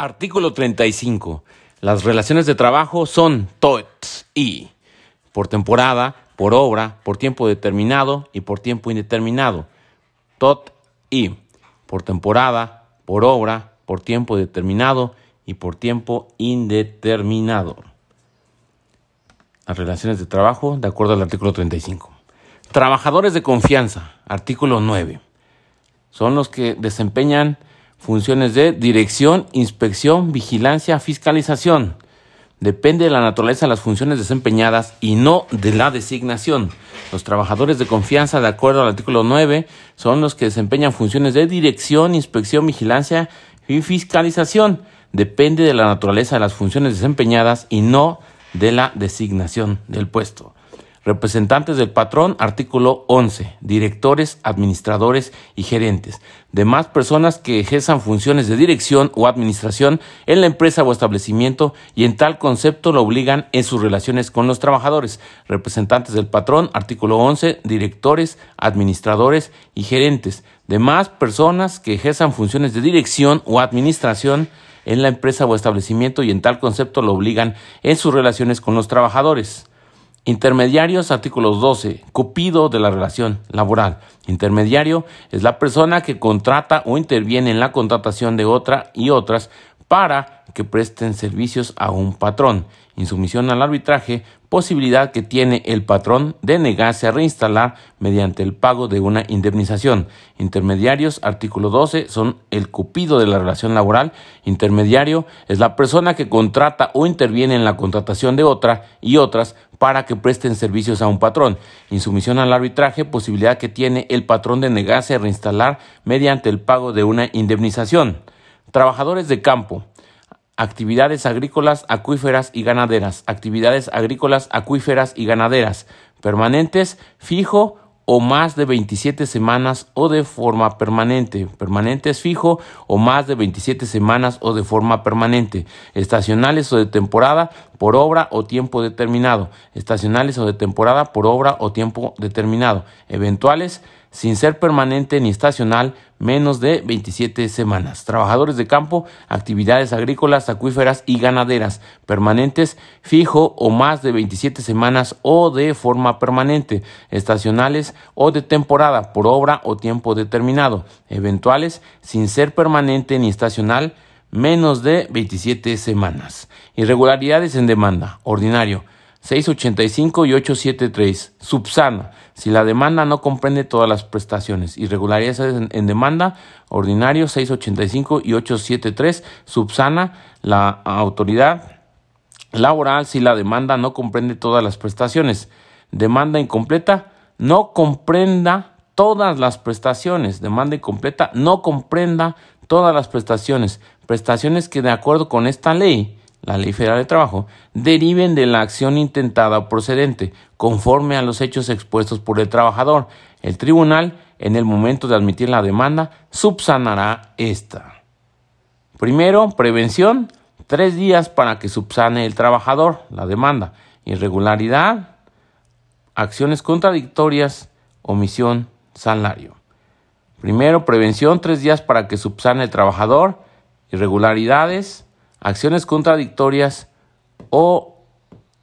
Artículo 35. Las relaciones de trabajo son TOETS y por temporada, por obra, por tiempo determinado y por tiempo indeterminado. TOT y por temporada, por obra, por tiempo determinado y por tiempo indeterminado. Las relaciones de trabajo de acuerdo al artículo 35. Trabajadores de confianza, artículo 9. Son los que desempeñan funciones de dirección, inspección, vigilancia, fiscalización. Depende de la naturaleza de las funciones desempeñadas y no de la designación. Los trabajadores de confianza, de acuerdo al artículo 9, son los que desempeñan funciones de dirección, inspección, vigilancia y fiscalización. Depende de la naturaleza de las funciones desempeñadas y no de la designación del puesto. Representantes del patrón, artículo 11. Directores, administradores y gerentes. Demás personas que ejerzan funciones de dirección o administración en la empresa o establecimiento y en tal concepto lo obligan en sus relaciones con los trabajadores. Representantes del patrón, artículo 11. Directores, administradores y gerentes. Demás personas que ejerzan funciones de dirección o administración en la empresa o establecimiento y en tal concepto lo obligan en sus relaciones con los trabajadores. Intermediarios, artículos 12. Cupido de la relación laboral. Intermediario es la persona que contrata o interviene en la contratación de otra y otras para que presten servicios a un patrón. Insumisión al arbitraje, posibilidad que tiene el patrón de negarse a reinstalar mediante el pago de una indemnización. Intermediarios, artículo 12, son el cupido de la relación laboral. Intermediario es la persona que contrata o interviene en la contratación de otra y otras para que presten servicios a un patrón. Insumisión al arbitraje, posibilidad que tiene el patrón de negarse a reinstalar mediante el pago de una indemnización. Trabajadores de campo. Actividades agrícolas, acuíferas y ganaderas. Actividades agrícolas, acuíferas y ganaderas. Permanentes, fijo o más de 27 semanas o de forma permanente. Permanente es fijo o más de 27 semanas o de forma permanente. Estacionales o de temporada por obra o tiempo determinado. Estacionales o de temporada por obra o tiempo determinado. Eventuales sin ser permanente ni estacional, menos de 27 semanas. Trabajadores de campo, actividades agrícolas, acuíferas y ganaderas, permanentes, fijo o más de 27 semanas o de forma permanente, estacionales o de temporada, por obra o tiempo determinado, eventuales, sin ser permanente ni estacional, menos de 27 semanas. Irregularidades en demanda, ordinario 685 y 873. Subsana. Si la demanda no comprende todas las prestaciones. Irregularidades en, demanda. Ordinario 685 y 873. Subsana la autoridad laboral si la demanda no comprende todas las prestaciones. Demanda incompleta. No comprenda todas las prestaciones. Demanda incompleta. No comprenda todas las prestaciones. Prestaciones que de acuerdo con esta ley la Ley de Trabajo, deriven de la acción intentada o procedente, conforme a los hechos expuestos por el trabajador. El tribunal, en el momento de admitir la demanda, subsanará esta. Primero, prevención, tres días para que subsane el trabajador la demanda. Irregularidad, acciones contradictorias, omisión, salario. Primero, prevención, tres días para que subsane el trabajador. Irregularidades, acciones contradictorias o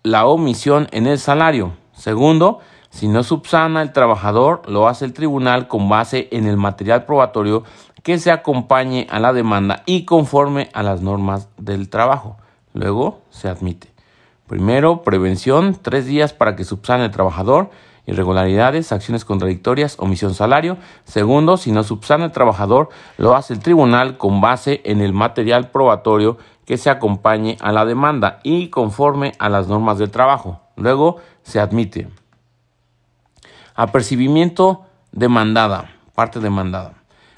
la omisión en el salario. Segundo, si no subsana el trabajador, lo hace el tribunal con base en el material probatorio que se acompañe a la demanda y conforme a las normas del trabajo. Luego se admite. Primero, prevención, tres días para que subsane el trabajador irregularidades, acciones contradictorias, omisión salario. Segundo, si no subsana el trabajador, lo hace el tribunal con base en el material probatorio que se acompañe a la demanda y conforme a las normas del trabajo. Luego se admite. Apercibimiento demandada, parte demandada.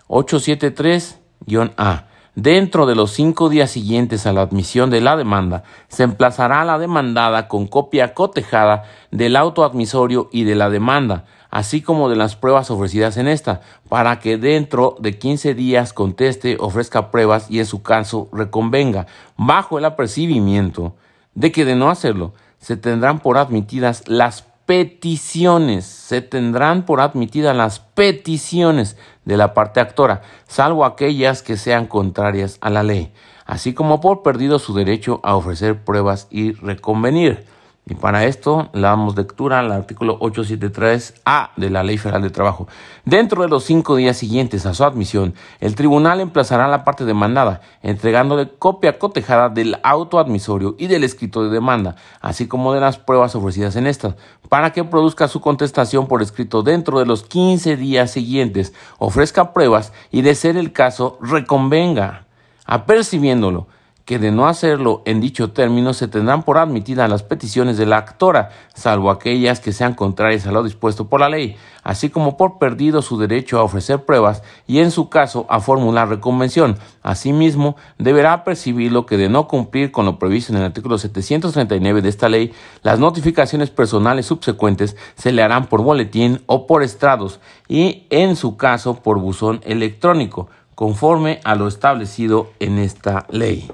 873-A. Dentro de los cinco días siguientes a la admisión de la demanda, se emplazará la demandada con copia cotejada del auto admisorio y de la demanda, así como de las pruebas ofrecidas en esta, para que dentro de 15 días conteste, ofrezca pruebas y en su caso reconvenga, bajo el apercibimiento de que de no hacerlo, se tendrán por admitidas las peticiones. Se tendrán por admitidas las peticiones de la parte actora, salvo aquellas que sean contrarias a la ley, así como por perdido su derecho a ofrecer pruebas y reconvenir. Y para esto le damos lectura al artículo 873A de la Ley Federal de Trabajo. Dentro de los cinco días siguientes a su admisión, el tribunal emplazará a la parte demandada, entregándole copia cotejada del auto admisorio y del escrito de demanda, así como de las pruebas ofrecidas en estas, para que produzca su contestación por escrito dentro de los 15 días siguientes, ofrezca pruebas y, de ser el caso, reconvenga. Apercibiéndolo, que de no hacerlo en dicho término se tendrán por admitidas las peticiones de la actora, salvo aquellas que sean contrarias a lo dispuesto por la ley, así como por perdido su derecho a ofrecer pruebas y en su caso a formular reconvención. Asimismo, deberá percibir lo que de no cumplir con lo previsto en el artículo 739 de esta ley, las notificaciones personales subsecuentes se le harán por boletín o por estrados y en su caso por buzón electrónico, conforme a lo establecido en esta ley.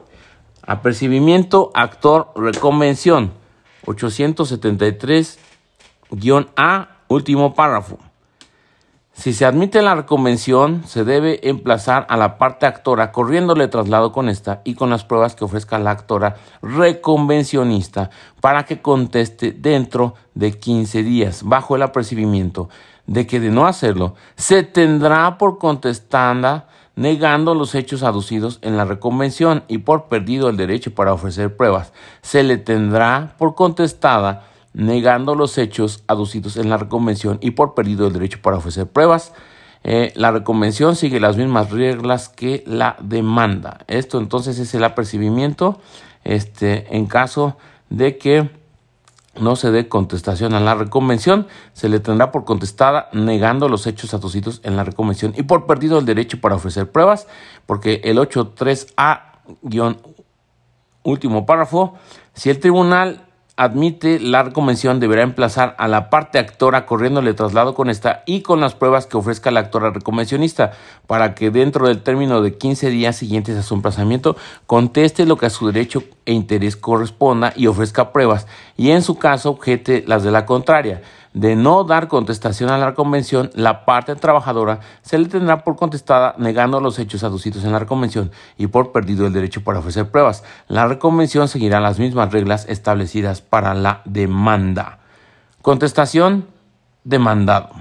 Apercibimiento, actor, reconvención. 873-A, último párrafo. Si se admite la reconvención, se debe emplazar a la parte actora corriéndole traslado con esta y con las pruebas que ofrezca la actora reconvencionista para que conteste dentro de 15 días, bajo el apercibimiento de que de no hacerlo, se tendrá por contestada negando los hechos aducidos en la reconvención y por perdido el derecho para ofrecer pruebas. Se le tendrá por contestada negando los hechos aducidos en la reconvención y por perdido el derecho para ofrecer pruebas. Eh, la reconvención sigue las mismas reglas que la demanda. Esto entonces es el apercibimiento este, en caso de que no se dé contestación a la reconvención, se le tendrá por contestada negando los hechos aducidos en la reconvención y por perdido el derecho para ofrecer pruebas, porque el 83A último párrafo, si el tribunal admite la convención deberá emplazar a la parte actora corriéndole traslado con esta y con las pruebas que ofrezca la actora reconvencionista para que dentro del término de 15 días siguientes a su emplazamiento conteste lo que a su derecho e interés corresponda y ofrezca pruebas y en su caso objete las de la contraria de no dar contestación a la convención, la parte trabajadora se le tendrá por contestada negando los hechos aducidos en la reconvención y por perdido el derecho para ofrecer pruebas. La reconvención seguirá las mismas reglas establecidas para la demanda. Contestación demandado.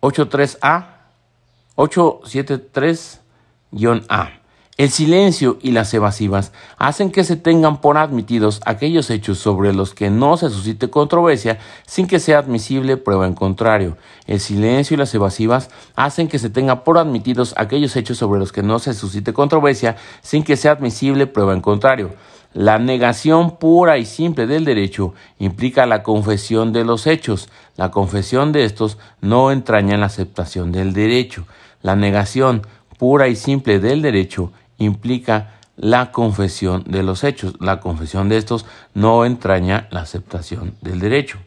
83A 873-A. El silencio y las evasivas hacen que se tengan por admitidos aquellos hechos sobre los que no se suscite controversia sin que sea admisible prueba en contrario. El silencio y las evasivas hacen que se tengan por admitidos aquellos hechos sobre los que no se suscite controversia sin que sea admisible prueba en contrario. La negación pura y simple del derecho implica la confesión de los hechos. La confesión de estos no entraña en la aceptación del derecho. La negación pura y simple del derecho implica la confesión de los hechos. La confesión de estos no entraña la aceptación del derecho.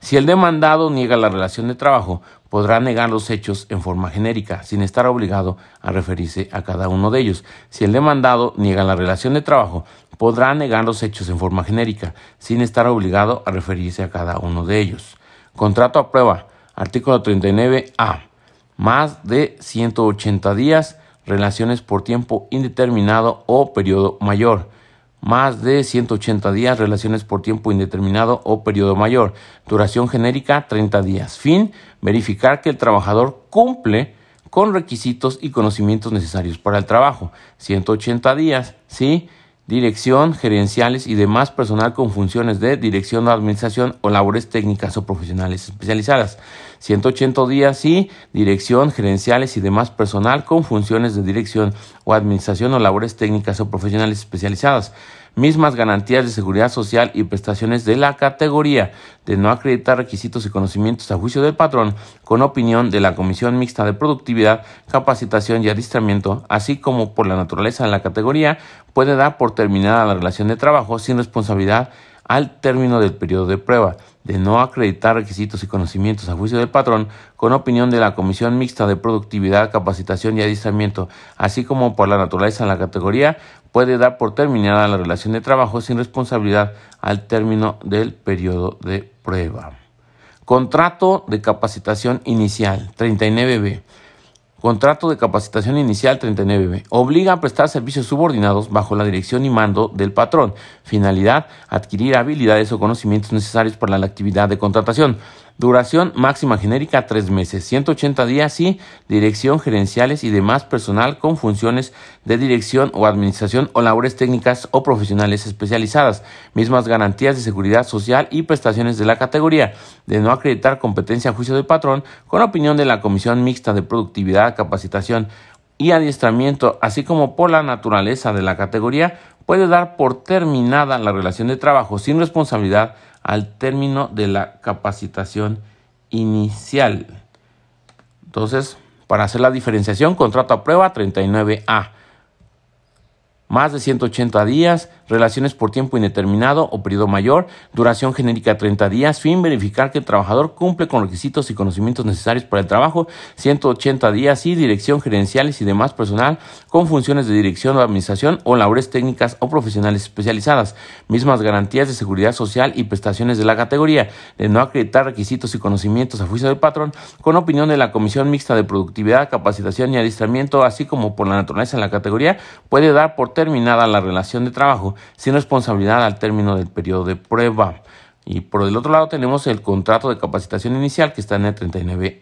Si el demandado niega la relación de trabajo, podrá negar los hechos en forma genérica, sin estar obligado a referirse a cada uno de ellos. Si el demandado niega la relación de trabajo, podrá negar los hechos en forma genérica, sin estar obligado a referirse a cada uno de ellos. Contrato a prueba. Artículo 39A. Más de 180 días relaciones por tiempo indeterminado o periodo mayor. Más de 180 días, relaciones por tiempo indeterminado o periodo mayor. Duración genérica 30 días. Fin, verificar que el trabajador cumple con requisitos y conocimientos necesarios para el trabajo. 180 días, ¿sí? Dirección, gerenciales y demás personal con funciones de dirección o administración o labores técnicas o profesionales especializadas. 180 días y dirección, gerenciales y demás personal con funciones de dirección o administración o labores técnicas o profesionales especializadas mismas garantías de seguridad social y prestaciones de la categoría de no acreditar requisitos y conocimientos a juicio del patrón con opinión de la Comisión Mixta de Productividad, Capacitación y Adiestramiento, así como por la naturaleza de la categoría, puede dar por terminada la relación de trabajo sin responsabilidad al término del periodo de prueba de no acreditar requisitos y conocimientos a juicio del patrón con opinión de la Comisión Mixta de Productividad, Capacitación y Adiestramiento, así como por la naturaleza de la categoría, puede dar por terminada la relación de trabajo sin responsabilidad al término del periodo de prueba. Contrato de capacitación inicial 39B. Contrato de capacitación inicial 39B. Obliga a prestar servicios subordinados bajo la dirección y mando del patrón. Finalidad, adquirir habilidades o conocimientos necesarios para la actividad de contratación. Duración máxima genérica tres meses, 180 días y dirección gerenciales y demás personal con funciones de dirección o administración o labores técnicas o profesionales especializadas. Mismas garantías de seguridad social y prestaciones de la categoría. De no acreditar competencia a juicio del patrón con opinión de la Comisión Mixta de Productividad, Capacitación y Adiestramiento, así como por la naturaleza de la categoría, puede dar por terminada la relación de trabajo sin responsabilidad al término de la capacitación inicial. Entonces, para hacer la diferenciación, contrato a prueba 39A más de 180 días, relaciones por tiempo indeterminado o periodo mayor, duración genérica 30 días, fin verificar que el trabajador cumple con requisitos y conocimientos necesarios para el trabajo, 180 días y dirección gerenciales y demás personal con funciones de dirección o administración o labores técnicas o profesionales especializadas, mismas garantías de seguridad social y prestaciones de la categoría, de no acreditar requisitos y conocimientos a juicio del patrón, con opinión de la Comisión Mixta de Productividad, Capacitación y Adiestramiento, así como por la naturaleza de la categoría, puede dar por terminada la relación de trabajo sin responsabilidad al término del periodo de prueba. Y por el otro lado tenemos el contrato de capacitación inicial que está en el 39B,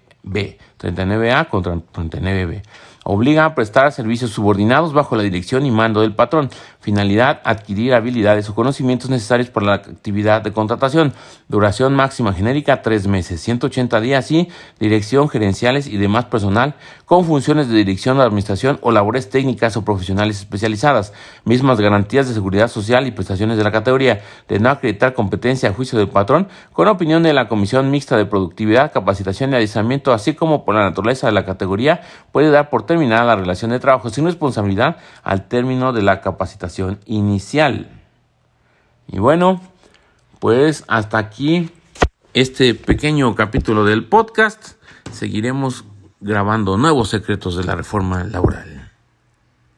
39A contra 39B obliga a prestar servicios subordinados bajo la dirección y mando del patrón. Finalidad, adquirir habilidades o conocimientos necesarios para la actividad de contratación. Duración máxima genérica, tres meses, 180 días y dirección, gerenciales y demás personal con funciones de dirección de administración o labores técnicas o profesionales especializadas. Mismas garantías de seguridad social y prestaciones de la categoría. De no acreditar competencia a juicio del patrón con opinión de la Comisión Mixta de Productividad, Capacitación y Adiestramiento, así como por la naturaleza de la categoría, puede dar por terminada la relación de trabajo sin responsabilidad al término de la capacitación inicial. Y bueno, pues hasta aquí este pequeño capítulo del podcast. Seguiremos grabando nuevos secretos de la reforma laboral.